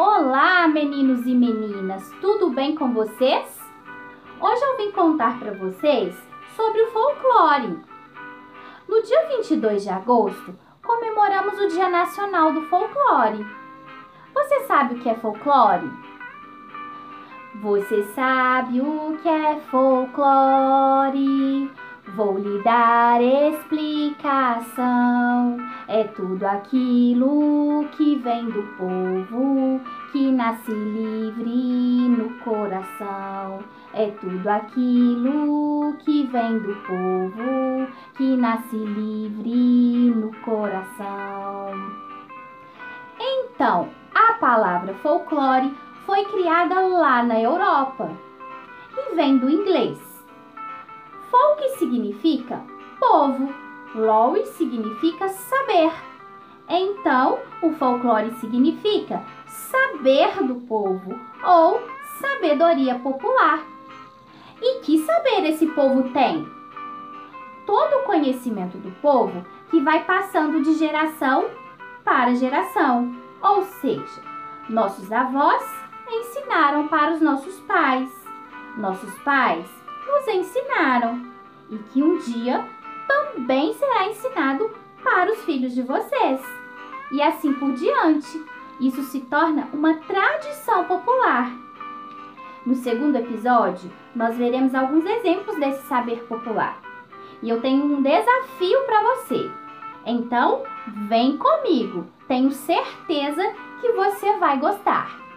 Olá, meninos e meninas, tudo bem com vocês? Hoje eu vim contar para vocês sobre o folclore. No dia 22 de agosto, comemoramos o Dia Nacional do Folclore. Você sabe o que é folclore? Você sabe o que é folclore? Vou lhe dar explicação. É tudo aquilo que vem do povo, que nasce livre no coração. É tudo aquilo que vem do povo, que nasce livre no coração. Então, a palavra folclore foi criada lá na Europa e vem do inglês Folk significa povo, lore significa saber. Então, o folclore significa saber do povo ou sabedoria popular. E que saber esse povo tem? Todo o conhecimento do povo que vai passando de geração para geração. Ou seja, nossos avós ensinaram para os nossos pais, nossos pais nos ensinaram e que um dia também será ensinado para os filhos de vocês. E assim por diante. Isso se torna uma tradição popular. No segundo episódio, nós veremos alguns exemplos desse saber popular. E eu tenho um desafio para você. Então, vem comigo. Tenho certeza que você vai gostar.